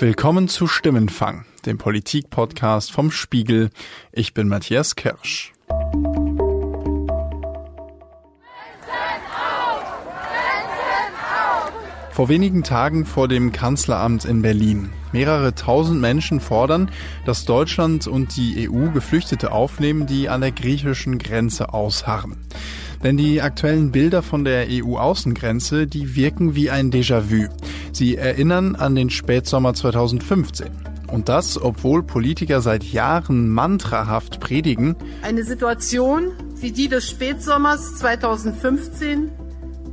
Willkommen zu Stimmenfang, dem Politik-Podcast vom Spiegel. Ich bin Matthias Kirsch. Vor wenigen Tagen vor dem Kanzleramt in Berlin. Mehrere tausend Menschen fordern, dass Deutschland und die EU Geflüchtete aufnehmen, die an der griechischen Grenze ausharren. Denn die aktuellen Bilder von der EU-Außengrenze, die wirken wie ein Déjà-vu. Sie erinnern an den Spätsommer 2015. Und das, obwohl Politiker seit Jahren mantrahaft predigen. Eine Situation wie die des Spätsommers 2015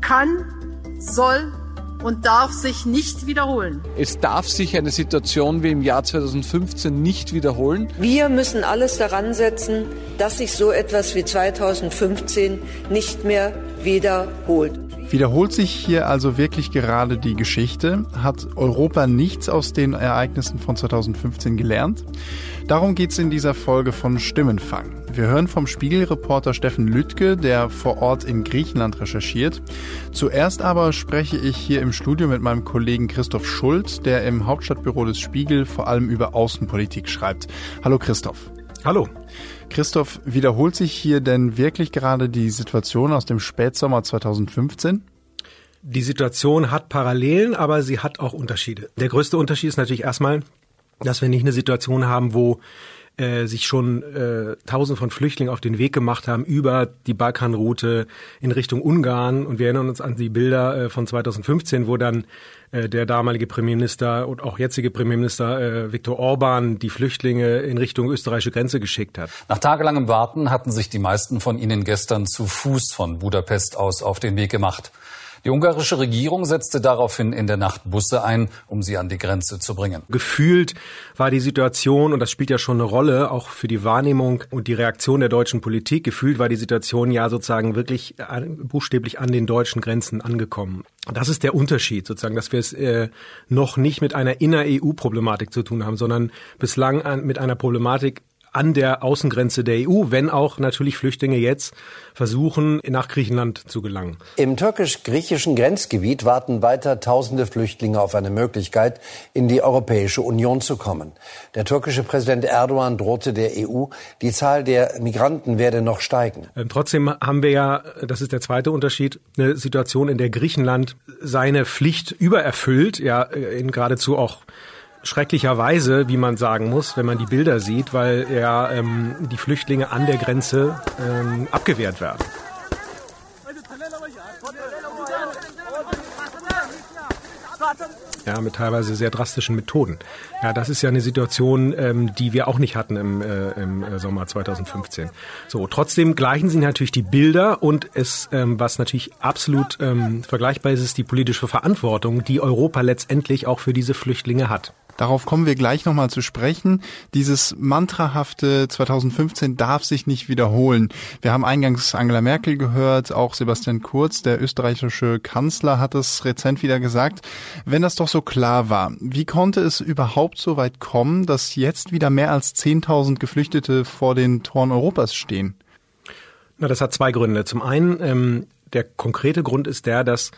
kann, soll und darf sich nicht wiederholen. Es darf sich eine Situation wie im Jahr 2015 nicht wiederholen. Wir müssen alles daran setzen, dass sich so etwas wie 2015 nicht mehr wiederholt. Wiederholt sich hier also wirklich gerade die Geschichte? Hat Europa nichts aus den Ereignissen von 2015 gelernt? Darum geht's in dieser Folge von Stimmenfang. Wir hören vom Spiegelreporter Steffen Lüttke, der vor Ort in Griechenland recherchiert. Zuerst aber spreche ich hier im Studio mit meinem Kollegen Christoph Schult, der im Hauptstadtbüro des Spiegel vor allem über Außenpolitik schreibt. Hallo Christoph. Hallo. Christoph, wiederholt sich hier denn wirklich gerade die Situation aus dem Spätsommer 2015? Die Situation hat Parallelen, aber sie hat auch Unterschiede. Der größte Unterschied ist natürlich erstmal, dass wir nicht eine Situation haben, wo äh, sich schon äh, Tausende von Flüchtlingen auf den Weg gemacht haben über die Balkanroute in Richtung Ungarn. Und wir erinnern uns an die Bilder äh, von 2015, wo dann äh, der damalige Premierminister und auch jetzige Premierminister äh, Viktor Orban die Flüchtlinge in Richtung österreichische Grenze geschickt hat. Nach tagelangem Warten hatten sich die meisten von ihnen gestern zu Fuß von Budapest aus auf den Weg gemacht. Die ungarische Regierung setzte daraufhin in der Nacht Busse ein, um sie an die Grenze zu bringen. Gefühlt war die Situation, und das spielt ja schon eine Rolle, auch für die Wahrnehmung und die Reaktion der deutschen Politik, gefühlt war die Situation ja sozusagen wirklich buchstäblich an den deutschen Grenzen angekommen. Das ist der Unterschied sozusagen, dass wir es äh, noch nicht mit einer inner-EU-Problematik zu tun haben, sondern bislang an, mit einer Problematik an der Außengrenze der EU, wenn auch natürlich Flüchtlinge jetzt versuchen, nach Griechenland zu gelangen. Im türkisch-griechischen Grenzgebiet warten weiter tausende Flüchtlinge auf eine Möglichkeit, in die Europäische Union zu kommen. Der türkische Präsident Erdogan drohte der EU, die Zahl der Migranten werde noch steigen. Ähm, trotzdem haben wir ja, das ist der zweite Unterschied, eine Situation, in der Griechenland seine Pflicht übererfüllt, ja, in geradezu auch schrecklicherweise, wie man sagen muss, wenn man die Bilder sieht, weil ja ähm, die Flüchtlinge an der Grenze ähm, abgewehrt werden. Ja, mit teilweise sehr drastischen Methoden. Ja, das ist ja eine Situation, ähm, die wir auch nicht hatten im, äh, im äh, Sommer 2015. So, trotzdem gleichen sich natürlich die Bilder und es, ähm, was natürlich absolut ähm, vergleichbar ist, ist die politische Verantwortung, die Europa letztendlich auch für diese Flüchtlinge hat. Darauf kommen wir gleich nochmal zu sprechen. Dieses mantrahafte 2015 darf sich nicht wiederholen. Wir haben eingangs Angela Merkel gehört, auch Sebastian Kurz, der österreichische Kanzler, hat es rezent wieder gesagt. Wenn das doch so klar war, wie konnte es überhaupt so weit kommen, dass jetzt wieder mehr als 10.000 Geflüchtete vor den Toren Europas stehen? Na, das hat zwei Gründe. Zum einen, ähm, der konkrete Grund ist der, dass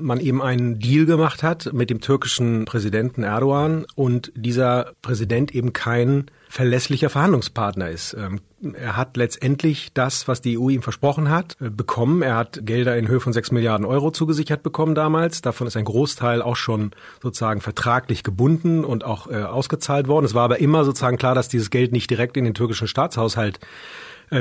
man eben einen Deal gemacht hat mit dem türkischen Präsidenten Erdogan und dieser Präsident eben kein verlässlicher Verhandlungspartner ist. Ähm, er hat letztendlich das, was die EU ihm versprochen hat, äh, bekommen. Er hat Gelder in Höhe von sechs Milliarden Euro zugesichert bekommen damals. Davon ist ein Großteil auch schon sozusagen vertraglich gebunden und auch äh, ausgezahlt worden. Es war aber immer sozusagen klar, dass dieses Geld nicht direkt in den türkischen Staatshaushalt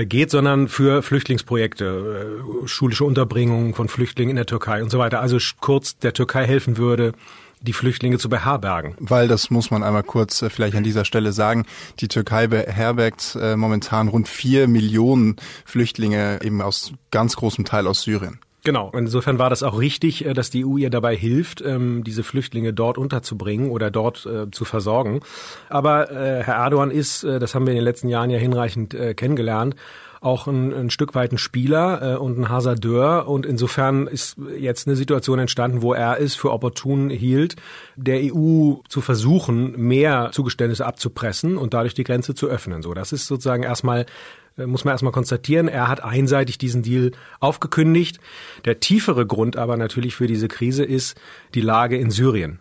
geht, sondern für Flüchtlingsprojekte, äh, schulische Unterbringung von Flüchtlingen in der Türkei und so weiter. Also kurz der Türkei helfen würde, die Flüchtlinge zu beherbergen. Weil das muss man einmal kurz äh, vielleicht an dieser Stelle sagen. Die Türkei beherbergt momentan rund vier Millionen Flüchtlinge eben aus ganz großem Teil aus Syrien. Genau. Insofern war das auch richtig, äh, dass die EU ihr dabei hilft, ähm, diese Flüchtlinge dort unterzubringen oder dort äh, zu versorgen. Aber äh, Herr Erdogan ist, das haben wir in den letzten Jahren ja hinreichend kennengelernt, auch ein, ein Stück weit ein Spieler äh, und ein Hasardeur. Und insofern ist jetzt eine Situation entstanden, wo er es für opportun hielt, der EU zu versuchen, mehr Zugeständnisse abzupressen und dadurch die Grenze zu öffnen. So, das ist sozusagen erstmal äh, muss man erstmal konstatieren, er hat einseitig diesen Deal aufgekündigt. Der tiefere Grund aber natürlich für diese Krise ist die Lage in Syrien.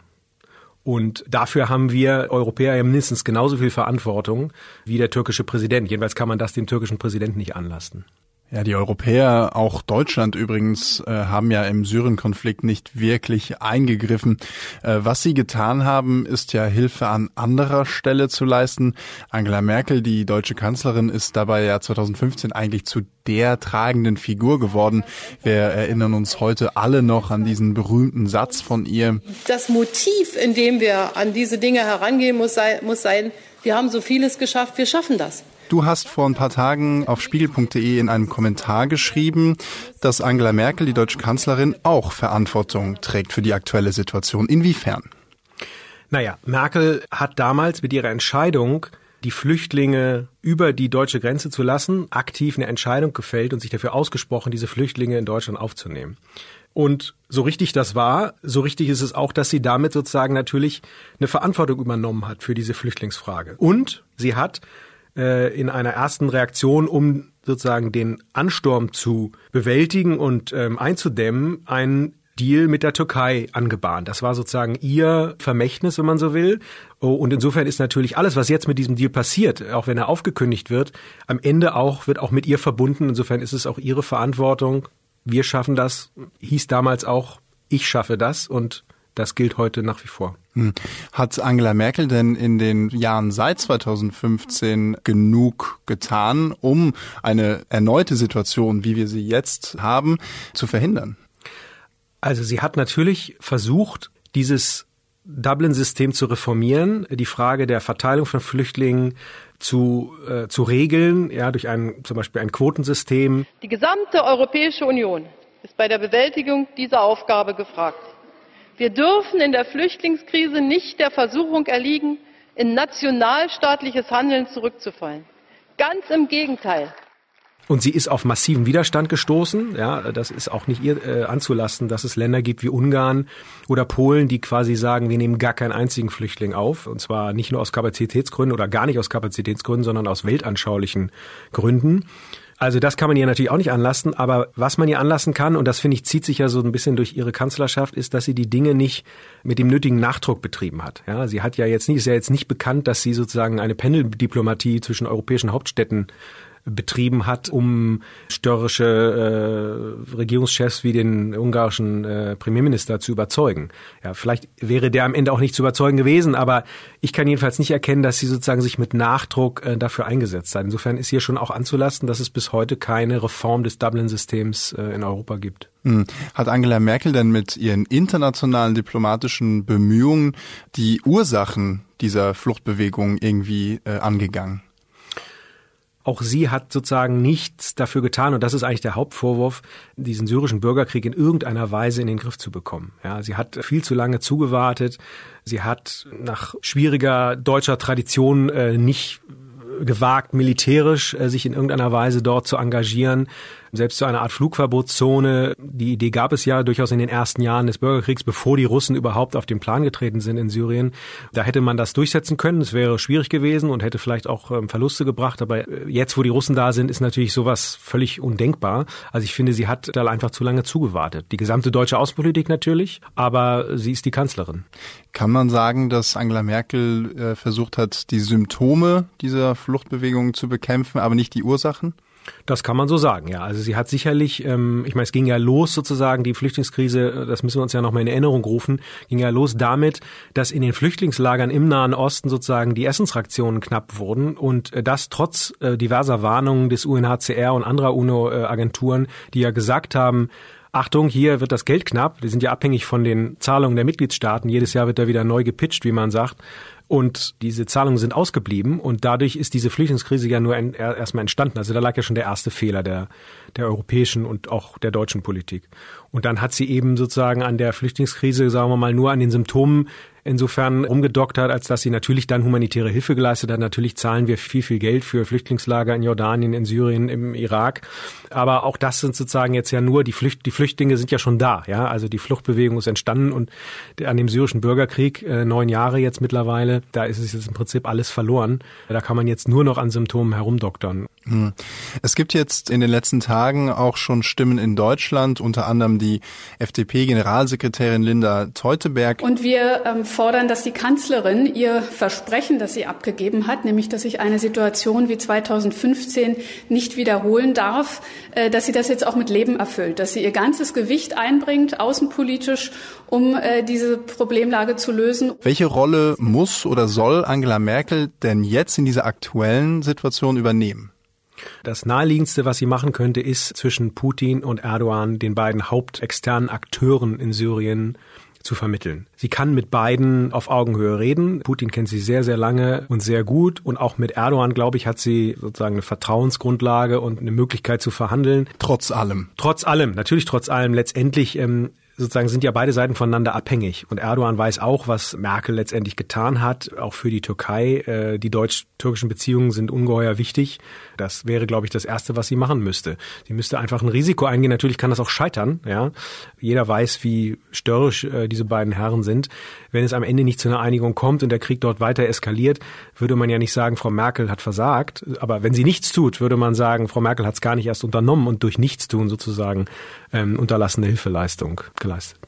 Und dafür haben wir Europäer ja mindestens genauso viel Verantwortung wie der türkische Präsident. Jedenfalls kann man das dem türkischen Präsidenten nicht anlasten. Ja, die Europäer, auch Deutschland übrigens, äh, haben ja im Syrien-Konflikt nicht wirklich eingegriffen. Äh, was sie getan haben, ist ja Hilfe an anderer Stelle zu leisten. Angela Merkel, die deutsche Kanzlerin, ist dabei ja 2015 eigentlich zu der tragenden Figur geworden. Wir erinnern uns heute alle noch an diesen berühmten Satz von ihr. Das Motiv, in dem wir an diese Dinge herangehen, muss sein, muss sein wir haben so vieles geschafft, wir schaffen das. Du hast vor ein paar Tagen auf spiegel.de in einem Kommentar geschrieben, dass Angela Merkel, die deutsche Kanzlerin, auch Verantwortung trägt für die aktuelle Situation. Inwiefern? Naja, Merkel hat damals mit ihrer Entscheidung, die Flüchtlinge über die deutsche Grenze zu lassen, aktiv eine Entscheidung gefällt und sich dafür ausgesprochen, diese Flüchtlinge in Deutschland aufzunehmen. Und so richtig das war, so richtig ist es auch, dass sie damit sozusagen natürlich eine Verantwortung übernommen hat für diese Flüchtlingsfrage. Und sie hat äh, in einer ersten Reaktion, um sozusagen den Ansturm zu bewältigen und ähm, einzudämmen, einen Deal mit der Türkei angebahnt. Das war sozusagen ihr Vermächtnis, wenn man so will. Oh, und insofern ist natürlich alles, was jetzt mit diesem Deal passiert, auch wenn er aufgekündigt wird, am Ende auch, wird auch mit ihr verbunden. Insofern ist es auch ihre Verantwortung. Wir schaffen das, hieß damals auch, ich schaffe das und das gilt heute nach wie vor. Hat Angela Merkel denn in den Jahren seit 2015 genug getan, um eine erneute Situation, wie wir sie jetzt haben, zu verhindern? Also sie hat natürlich versucht, dieses Dublin-System zu reformieren, die Frage der Verteilung von Flüchtlingen zu, äh, zu regeln, ja, durch ein, zum Beispiel ein Quotensystem. Die gesamte Europäische Union ist bei der Bewältigung dieser Aufgabe gefragt. Wir dürfen in der Flüchtlingskrise nicht der Versuchung erliegen, in nationalstaatliches Handeln zurückzufallen. Ganz im Gegenteil. Und sie ist auf massiven Widerstand gestoßen. Ja, das ist auch nicht ihr äh, anzulasten, dass es Länder gibt wie Ungarn oder Polen, die quasi sagen, wir nehmen gar keinen einzigen Flüchtling auf. Und zwar nicht nur aus Kapazitätsgründen oder gar nicht aus Kapazitätsgründen, sondern aus weltanschaulichen Gründen. Also das kann man ihr natürlich auch nicht anlassen, aber was man ihr anlassen kann, und das finde ich zieht sich ja so ein bisschen durch ihre Kanzlerschaft, ist, dass sie die Dinge nicht mit dem nötigen Nachdruck betrieben hat. Ja, sie hat ja jetzt nicht, ist ja jetzt nicht bekannt, dass sie sozusagen eine Pendeldiplomatie zwischen europäischen Hauptstädten betrieben hat, um störrische äh, Regierungschefs wie den ungarischen äh, Premierminister zu überzeugen. Ja, vielleicht wäre der am Ende auch nicht zu überzeugen gewesen, aber ich kann jedenfalls nicht erkennen, dass sie sozusagen sich mit Nachdruck äh, dafür eingesetzt hat. Insofern ist hier schon auch anzulasten, dass es bis heute keine Reform des Dublin-Systems äh, in Europa gibt. Hm. Hat Angela Merkel denn mit ihren internationalen diplomatischen Bemühungen die Ursachen dieser Fluchtbewegung irgendwie äh, angegangen? Auch sie hat sozusagen nichts dafür getan, und das ist eigentlich der Hauptvorwurf, diesen syrischen Bürgerkrieg in irgendeiner Weise in den Griff zu bekommen. Ja, sie hat viel zu lange zugewartet. Sie hat nach schwieriger deutscher Tradition äh, nicht gewagt, militärisch äh, sich in irgendeiner Weise dort zu engagieren selbst zu einer Art Flugverbotszone. Die Idee gab es ja durchaus in den ersten Jahren des Bürgerkriegs, bevor die Russen überhaupt auf den Plan getreten sind in Syrien. Da hätte man das durchsetzen können. Es wäre schwierig gewesen und hätte vielleicht auch ähm, Verluste gebracht. Aber äh, jetzt, wo die Russen da sind, ist natürlich sowas völlig undenkbar. Also ich finde, sie hat da einfach zu lange zugewartet. Die gesamte deutsche Außenpolitik natürlich, aber sie ist die Kanzlerin. Kann man sagen, dass Angela Merkel äh, versucht hat, die Symptome dieser Fluchtbewegung zu bekämpfen, aber nicht die Ursachen? Das kann man so sagen, ja. Also sie hat sicherlich, ähm, ich meine, es ging ja los sozusagen, die Flüchtlingskrise, äh, das müssen wir uns ja nochmal in Erinnerung rufen, ging ja los damit, dass in den Flüchtlingslagern im Nahen Osten sozusagen die Essensraktionen knapp wurden und äh, das trotz äh, diverser Warnungen des UNHCR und anderer UNO-Agenturen, die ja gesagt haben, Achtung, hier wird das Geld knapp. Wir sind ja abhängig von den Zahlungen der Mitgliedstaaten. Jedes Jahr wird da wieder neu gepitcht, wie man sagt. Und diese Zahlungen sind ausgeblieben und dadurch ist diese Flüchtlingskrise ja nur ein, erstmal entstanden. Also da lag ja schon der erste Fehler der, der europäischen und auch der deutschen Politik. Und dann hat sie eben sozusagen an der Flüchtlingskrise, sagen wir mal, nur an den Symptomen insofern rumgedockt hat, als dass sie natürlich dann humanitäre Hilfe geleistet hat. Natürlich zahlen wir viel, viel Geld für Flüchtlingslager in Jordanien, in Syrien, im Irak. Aber auch das sind sozusagen jetzt ja nur, die, Flücht, die Flüchtlinge sind ja schon da. Ja, Also die Fluchtbewegung ist entstanden und an dem syrischen Bürgerkrieg, äh, neun Jahre jetzt mittlerweile, da ist es jetzt im Prinzip alles verloren. Da kann man jetzt nur noch an Symptomen herumdoktern. Hm. Es gibt jetzt in den letzten Tagen auch schon Stimmen in Deutschland, unter anderem die FDP-Generalsekretärin Linda Teuteberg. Und wir ähm, fordern, dass die Kanzlerin ihr Versprechen, das sie abgegeben hat, nämlich dass sich eine Situation wie 2015 nicht wiederholen darf, äh, dass sie das jetzt auch mit Leben erfüllt, dass sie ihr ganzes Gewicht einbringt, außenpolitisch, um äh, diese Problemlage zu lösen. Welche Rolle muss oder soll Angela Merkel denn jetzt in dieser aktuellen Situation übernehmen? Das naheliegendste, was sie machen könnte, ist zwischen Putin und Erdogan, den beiden hauptexternen Akteuren in Syrien, zu vermitteln. Sie kann mit beiden auf Augenhöhe reden. Putin kennt sie sehr, sehr lange und sehr gut. Und auch mit Erdogan, glaube ich, hat sie sozusagen eine Vertrauensgrundlage und eine Möglichkeit zu verhandeln. Trotz allem. Trotz allem, natürlich trotz allem. Letztendlich ähm, sozusagen sind ja beide Seiten voneinander abhängig. Und Erdogan weiß auch, was Merkel letztendlich getan hat, auch für die Türkei. Äh, die deutsch-türkischen Beziehungen sind ungeheuer wichtig. Das wäre, glaube ich, das Erste, was sie machen müsste. Sie müsste einfach ein Risiko eingehen. Natürlich kann das auch scheitern. Ja, Jeder weiß, wie störrisch äh, diese beiden Herren sind. Wenn es am Ende nicht zu einer Einigung kommt und der Krieg dort weiter eskaliert, würde man ja nicht sagen, Frau Merkel hat versagt. Aber wenn sie nichts tut, würde man sagen, Frau Merkel hat es gar nicht erst unternommen und durch Nichtstun sozusagen ähm, unterlassene Hilfeleistung geleistet.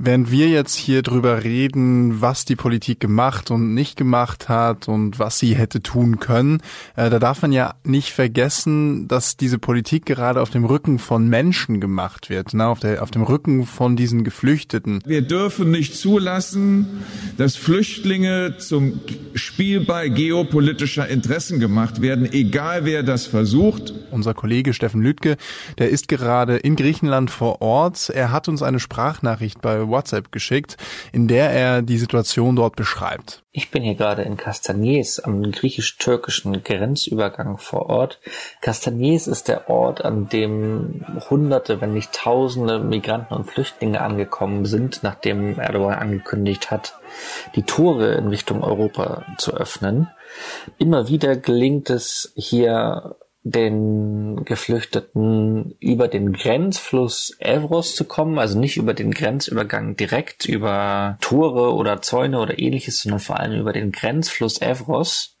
Während wir jetzt hier drüber reden, was die Politik gemacht und nicht gemacht hat und was sie hätte tun können, äh, da darf man ja nicht vergessen, dass diese Politik gerade auf dem Rücken von Menschen gemacht wird, ne? auf, der, auf dem Rücken von diesen Geflüchteten. Wir dürfen nicht zulassen, dass Flüchtlinge zum Spielball geopolitischer Interessen gemacht werden, egal wer das versucht. Unser Kollege Steffen Lüdke, der ist gerade in Griechenland vor Ort. Er hat uns eine Sprachnachricht bei WhatsApp geschickt, in der er die Situation dort beschreibt. Ich bin hier gerade in Castagnes am griechisch-türkischen Grenzübergang vor Ort. Castagnes ist der Ort, an dem Hunderte, wenn nicht Tausende Migranten und Flüchtlinge angekommen sind, nachdem Erdogan angekündigt hat, die Tore in Richtung Europa zu öffnen. Immer wieder gelingt es hier den Geflüchteten über den Grenzfluss Evros zu kommen, also nicht über den Grenzübergang direkt über Tore oder Zäune oder ähnliches, sondern vor allem über den Grenzfluss Evros.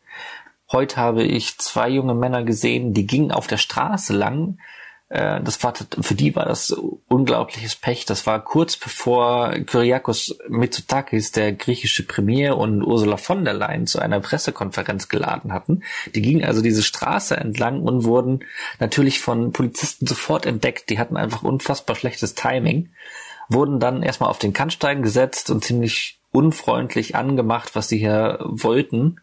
Heute habe ich zwei junge Männer gesehen, die gingen auf der Straße lang, das war, für die war das unglaubliches Pech. Das war kurz bevor Kyriakos Mitsotakis, der griechische Premier, und Ursula von der Leyen zu einer Pressekonferenz geladen hatten. Die gingen also diese Straße entlang und wurden natürlich von Polizisten sofort entdeckt. Die hatten einfach unfassbar schlechtes Timing, wurden dann erstmal auf den Kannstein gesetzt und ziemlich unfreundlich angemacht, was sie hier wollten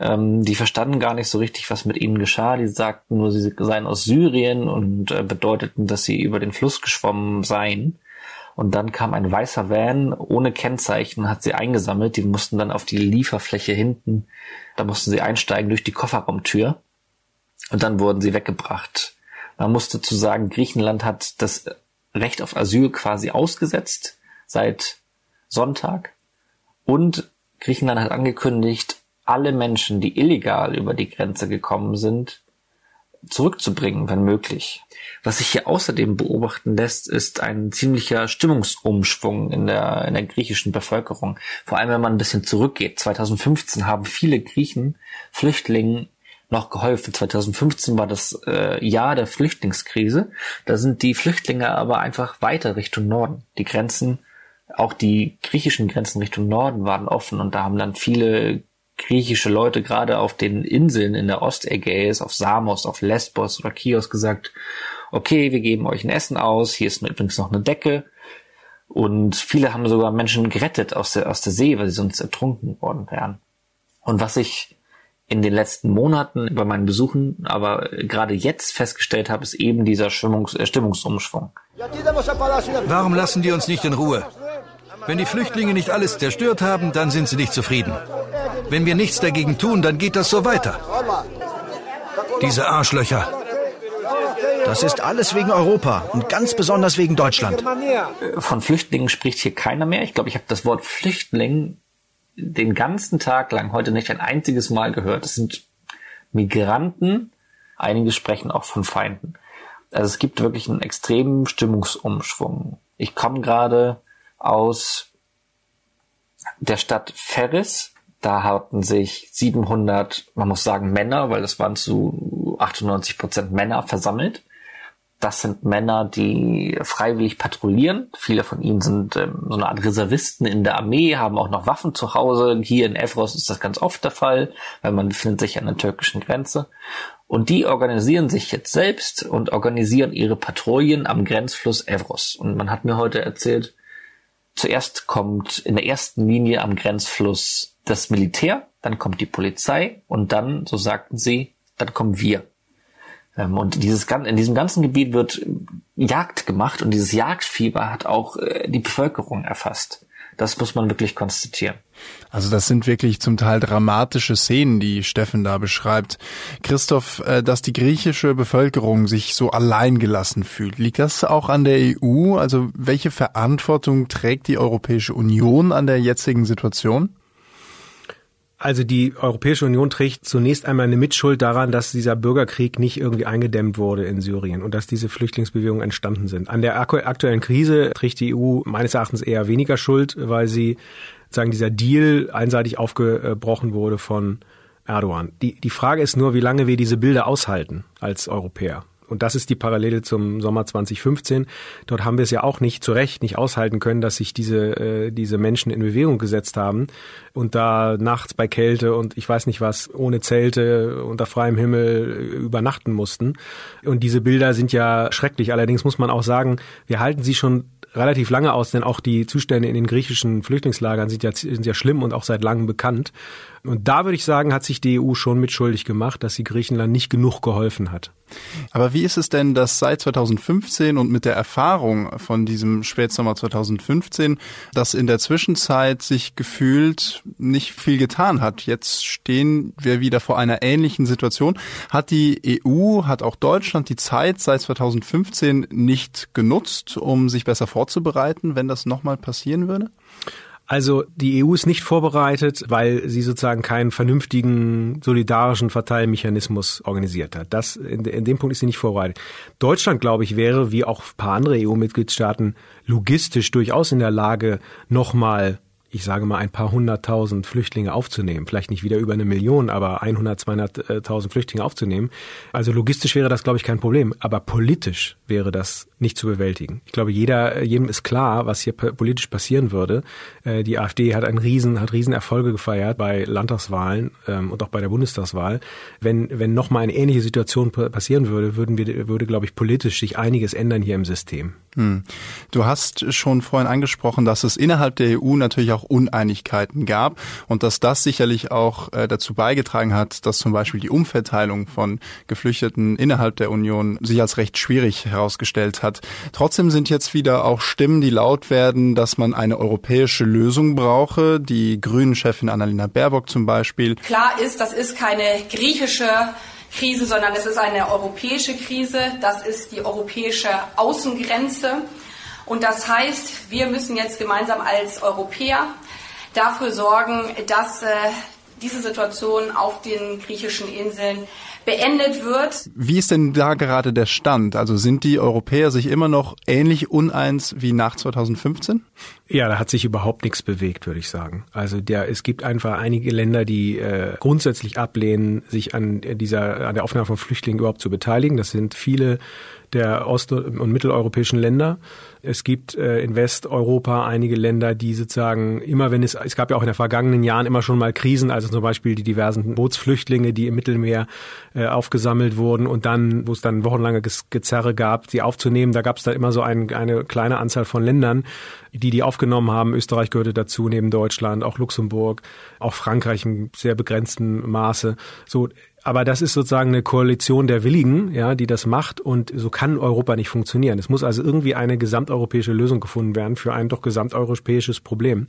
ähm, die verstanden gar nicht so richtig, was mit ihnen geschah. Die sagten nur, sie seien aus Syrien und äh, bedeuteten, dass sie über den Fluss geschwommen seien. Und dann kam ein weißer Van ohne Kennzeichen, hat sie eingesammelt. Die mussten dann auf die Lieferfläche hinten, da mussten sie einsteigen durch die Kofferraumtür. Und dann wurden sie weggebracht. Man musste zu sagen, Griechenland hat das Recht auf Asyl quasi ausgesetzt seit Sonntag. Und Griechenland hat angekündigt, alle Menschen, die illegal über die Grenze gekommen sind, zurückzubringen, wenn möglich. Was sich hier außerdem beobachten lässt, ist ein ziemlicher Stimmungsumschwung in der, in der griechischen Bevölkerung. Vor allem, wenn man ein bisschen zurückgeht. 2015 haben viele Griechen Flüchtlingen noch geholfen. 2015 war das äh, Jahr der Flüchtlingskrise. Da sind die Flüchtlinge aber einfach weiter Richtung Norden. Die Grenzen, auch die griechischen Grenzen Richtung Norden waren offen und da haben dann viele griechische Leute gerade auf den Inseln in der Ostägäis, auf Samos, auf Lesbos oder Chios gesagt, okay, wir geben euch ein Essen aus, hier ist übrigens noch eine Decke. Und viele haben sogar Menschen gerettet aus der, aus der See, weil sie sonst ertrunken worden wären. Und was ich in den letzten Monaten bei meinen Besuchen, aber gerade jetzt festgestellt habe, ist eben dieser Stimmungs äh, Stimmungsumschwung. Warum lassen die uns nicht in Ruhe? Wenn die Flüchtlinge nicht alles zerstört haben, dann sind sie nicht zufrieden. Wenn wir nichts dagegen tun, dann geht das so weiter. Diese Arschlöcher. Das ist alles wegen Europa und ganz besonders wegen Deutschland. Von Flüchtlingen spricht hier keiner mehr. Ich glaube, ich habe das Wort Flüchtling den ganzen Tag lang heute nicht ein einziges Mal gehört. Es sind Migranten. Einige sprechen auch von Feinden. Also es gibt wirklich einen extremen Stimmungsumschwung. Ich komme gerade aus der Stadt Ferris. Da hatten sich 700, man muss sagen Männer, weil das waren zu zu 98 Prozent Männer versammelt. Das sind Männer, die freiwillig patrouillieren. Viele von ihnen sind ähm, so eine Art Reservisten in der Armee, haben auch noch Waffen zu Hause. Hier in Evros ist das ganz oft der Fall, weil man befindet sich an der türkischen Grenze. Und die organisieren sich jetzt selbst und organisieren ihre Patrouillen am Grenzfluss Evros. Und man hat mir heute erzählt, zuerst kommt in der ersten Linie am Grenzfluss das Militär, dann kommt die Polizei und dann, so sagten sie, dann kommen wir. Ähm, und dieses, in diesem ganzen Gebiet wird Jagd gemacht und dieses Jagdfieber hat auch äh, die Bevölkerung erfasst. Das muss man wirklich konstatieren. Also das sind wirklich zum Teil dramatische Szenen, die Steffen da beschreibt. Christoph, äh, dass die griechische Bevölkerung sich so alleingelassen fühlt, liegt das auch an der EU? Also welche Verantwortung trägt die Europäische Union an der jetzigen Situation? Also die Europäische Union trägt zunächst einmal eine Mitschuld daran, dass dieser Bürgerkrieg nicht irgendwie eingedämmt wurde in Syrien und dass diese Flüchtlingsbewegungen entstanden sind. An der aktuellen Krise trägt die EU meines Erachtens eher weniger Schuld, weil sie sagen dieser Deal einseitig aufgebrochen wurde von Erdogan. Die, die Frage ist nur, wie lange wir diese Bilder aushalten als Europäer. Und das ist die Parallele zum Sommer 2015. Dort haben wir es ja auch nicht zu Recht nicht aushalten können, dass sich diese, äh, diese Menschen in Bewegung gesetzt haben und da nachts bei Kälte und ich weiß nicht was, ohne Zelte, unter freiem Himmel übernachten mussten. Und diese Bilder sind ja schrecklich. Allerdings muss man auch sagen, wir halten sie schon relativ lange aus, denn auch die Zustände in den griechischen Flüchtlingslagern sind ja, sind ja schlimm und auch seit langem bekannt. Und da würde ich sagen, hat sich die EU schon mitschuldig gemacht, dass sie Griechenland nicht genug geholfen hat. Aber wie ist es denn, dass seit 2015 und mit der Erfahrung von diesem Spätsommer 2015, dass in der Zwischenzeit sich gefühlt nicht viel getan hat? Jetzt stehen wir wieder vor einer ähnlichen Situation. Hat die EU, hat auch Deutschland die Zeit seit 2015 nicht genutzt, um sich besser vorzubereiten, wenn das nochmal passieren würde? Also die EU ist nicht vorbereitet, weil sie sozusagen keinen vernünftigen solidarischen Verteilmechanismus organisiert hat. Das in, in dem Punkt ist sie nicht vorbereitet. Deutschland, glaube ich, wäre wie auch ein paar andere EU-Mitgliedstaaten logistisch durchaus in der Lage, nochmal ich sage mal, ein paar hunderttausend Flüchtlinge aufzunehmen. Vielleicht nicht wieder über eine Million, aber 100, 200.000 Flüchtlinge aufzunehmen. Also logistisch wäre das, glaube ich, kein Problem. Aber politisch wäre das nicht zu bewältigen. Ich glaube, jeder, jedem ist klar, was hier politisch passieren würde. Äh, die AfD hat einen riesen, hat riesen Erfolge gefeiert bei Landtagswahlen ähm, und auch bei der Bundestagswahl. Wenn, wenn nochmal eine ähnliche Situation passieren würde, würden wir, würde, glaube ich, politisch sich einiges ändern hier im System. Hm. Du hast schon vorhin angesprochen, dass es innerhalb der EU natürlich auch Uneinigkeiten gab und dass das sicherlich auch äh, dazu beigetragen hat, dass zum Beispiel die Umverteilung von Geflüchteten innerhalb der Union sich als recht schwierig herausgestellt hat. Trotzdem sind jetzt wieder auch Stimmen, die laut werden, dass man eine europäische Lösung brauche. Die Grünen-Chefin Annalena Baerbock zum Beispiel. Klar ist, das ist keine griechische Krise, sondern es ist eine europäische Krise. Das ist die europäische Außengrenze. Und das heißt, wir müssen jetzt gemeinsam als Europäer dafür sorgen, dass äh, diese Situation auf den griechischen Inseln beendet wird. Wie ist denn da gerade der Stand? Also sind die Europäer sich immer noch ähnlich uneins wie nach 2015? Ja, da hat sich überhaupt nichts bewegt, würde ich sagen. Also der, es gibt einfach einige Länder, die äh, grundsätzlich ablehnen, sich an dieser, an der Aufnahme von Flüchtlingen überhaupt zu beteiligen. Das sind viele der ost- und mitteleuropäischen Länder. Es gibt äh, in Westeuropa einige Länder, die sozusagen immer, wenn es, es gab ja auch in den vergangenen Jahren immer schon mal Krisen, also zum Beispiel die diversen Bootsflüchtlinge, die im Mittelmeer äh, aufgesammelt wurden und dann, wo es dann wochenlange Gezerre gab, sie aufzunehmen, da gab es da immer so ein, eine kleine Anzahl von Ländern, die die aufgenommen haben. Österreich gehörte dazu, neben Deutschland, auch Luxemburg, auch Frankreich in sehr begrenztem Maße. So, aber das ist sozusagen eine Koalition der Willigen, ja, die das macht und so kann Europa nicht funktionieren. Es muss also irgendwie eine gesamteuropäische Lösung gefunden werden für ein doch gesamteuropäisches Problem.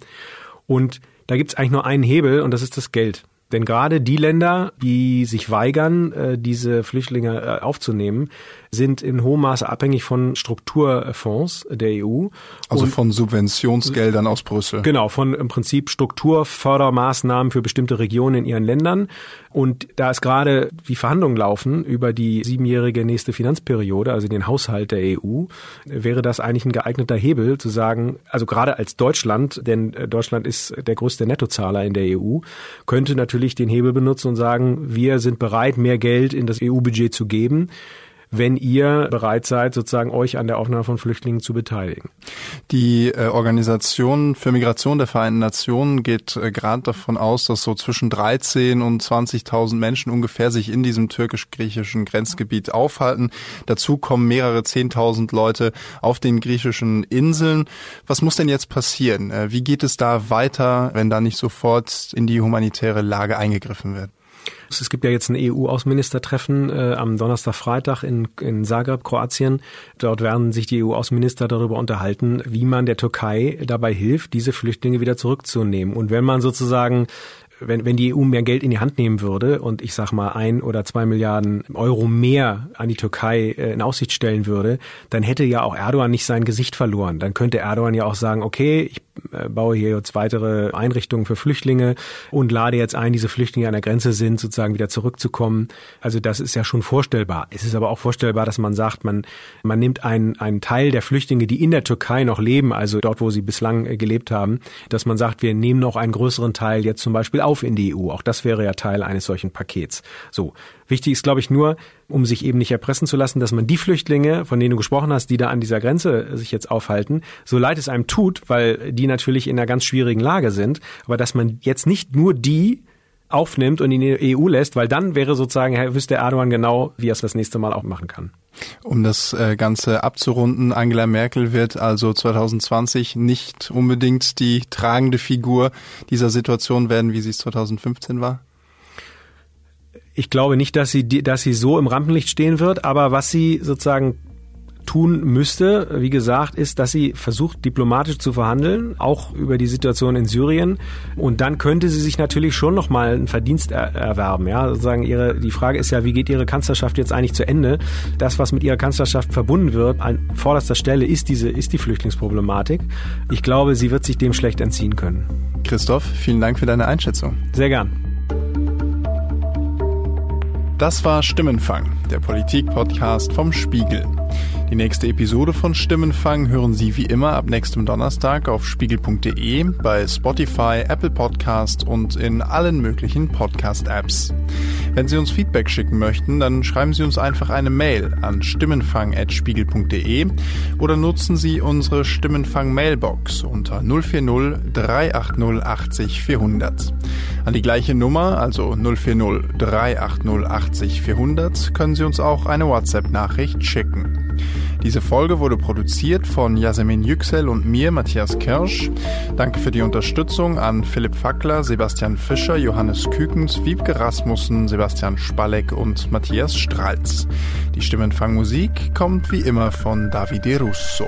Und da gibt es eigentlich nur einen Hebel und das ist das Geld. Denn gerade die Länder, die sich weigern, äh, diese Flüchtlinge äh, aufzunehmen, sind in hohem Maße abhängig von Strukturfonds der EU. Also und von Subventionsgeldern aus Brüssel. Genau, von im Prinzip Strukturfördermaßnahmen für bestimmte Regionen in ihren Ländern. Und da es gerade die Verhandlungen laufen über die siebenjährige nächste Finanzperiode, also den Haushalt der EU, wäre das eigentlich ein geeigneter Hebel zu sagen, also gerade als Deutschland, denn äh, Deutschland ist der größte Nettozahler in der EU, könnte natürlich natürlich den Hebel benutzen und sagen, wir sind bereit, mehr Geld in das EU-Budget zu geben wenn ihr bereit seid, sozusagen euch an der Aufnahme von Flüchtlingen zu beteiligen. Die äh, Organisation für Migration der Vereinten Nationen geht äh, gerade davon aus, dass so zwischen 13 und 20.000 Menschen ungefähr sich in diesem türkisch-griechischen Grenzgebiet aufhalten. Dazu kommen mehrere 10.000 Leute auf den griechischen Inseln. Was muss denn jetzt passieren? Äh, wie geht es da weiter, wenn da nicht sofort in die humanitäre Lage eingegriffen wird? Es gibt ja jetzt ein EU-Außenministertreffen äh, am Donnerstag, Freitag in, in Zagreb, Kroatien. Dort werden sich die EU-Außenminister darüber unterhalten, wie man der Türkei dabei hilft, diese Flüchtlinge wieder zurückzunehmen. Und wenn man sozusagen wenn, wenn die EU mehr Geld in die Hand nehmen würde und ich sag mal ein oder zwei Milliarden Euro mehr an die Türkei äh, in Aussicht stellen würde, dann hätte ja auch Erdogan nicht sein Gesicht verloren. Dann könnte Erdogan ja auch sagen, okay, ich baue hier jetzt weitere Einrichtungen für Flüchtlinge und lade jetzt ein, diese Flüchtlinge an der Grenze sind, sozusagen wieder zurückzukommen. Also das ist ja schon vorstellbar. Es ist aber auch vorstellbar, dass man sagt, man, man nimmt einen, einen Teil der Flüchtlinge, die in der Türkei noch leben, also dort, wo sie bislang äh, gelebt haben, dass man sagt, wir nehmen noch einen größeren Teil jetzt zum Beispiel auf in die EU. Auch das wäre ja Teil eines solchen Pakets. So. Wichtig ist, glaube ich, nur, um sich eben nicht erpressen zu lassen, dass man die Flüchtlinge, von denen du gesprochen hast, die da an dieser Grenze sich jetzt aufhalten, so leid es einem tut, weil die natürlich in einer ganz schwierigen Lage sind, aber dass man jetzt nicht nur die aufnimmt und in die EU lässt, weil dann wäre sozusagen, wüsste Erdogan genau, wie er es das nächste Mal auch machen kann. Um das äh, Ganze abzurunden, Angela Merkel wird also 2020 nicht unbedingt die tragende Figur dieser Situation werden, wie sie es 2015 war? Ich glaube nicht, dass sie, dass sie so im Rampenlicht stehen wird, aber was sie sozusagen tun müsste, wie gesagt, ist, dass sie versucht, diplomatisch zu verhandeln, auch über die Situation in Syrien. Und dann könnte sie sich natürlich schon nochmal einen Verdienst er erwerben. Ja, sozusagen ihre, die Frage ist ja, wie geht ihre Kanzlerschaft jetzt eigentlich zu Ende? Das, was mit ihrer Kanzlerschaft verbunden wird, an vorderster Stelle ist diese, ist die Flüchtlingsproblematik. Ich glaube, sie wird sich dem schlecht entziehen können. Christoph, vielen Dank für deine Einschätzung. Sehr gern. Das war Stimmenfang, der Politik-Podcast vom Spiegel. Die nächste Episode von Stimmenfang hören Sie wie immer ab nächstem Donnerstag auf spiegel.de, bei Spotify, Apple Podcast und in allen möglichen Podcast-Apps. Wenn Sie uns Feedback schicken möchten, dann schreiben Sie uns einfach eine Mail an stimmenfang.spiegel.de oder nutzen Sie unsere Stimmenfang-Mailbox unter 040 380 80 400. An die gleiche Nummer, also 040 380 80 400, können Sie uns auch eine WhatsApp-Nachricht schicken. Diese Folge wurde produziert von Yasemin Yüksel und mir, Matthias Kirsch. Danke für die Unterstützung an Philipp Fackler, Sebastian Fischer, Johannes Kükens, Wiebke Rasmussen, Sebastian Spalleck und Matthias Stralz. Die Stimmenfangmusik kommt wie immer von Davide Russo.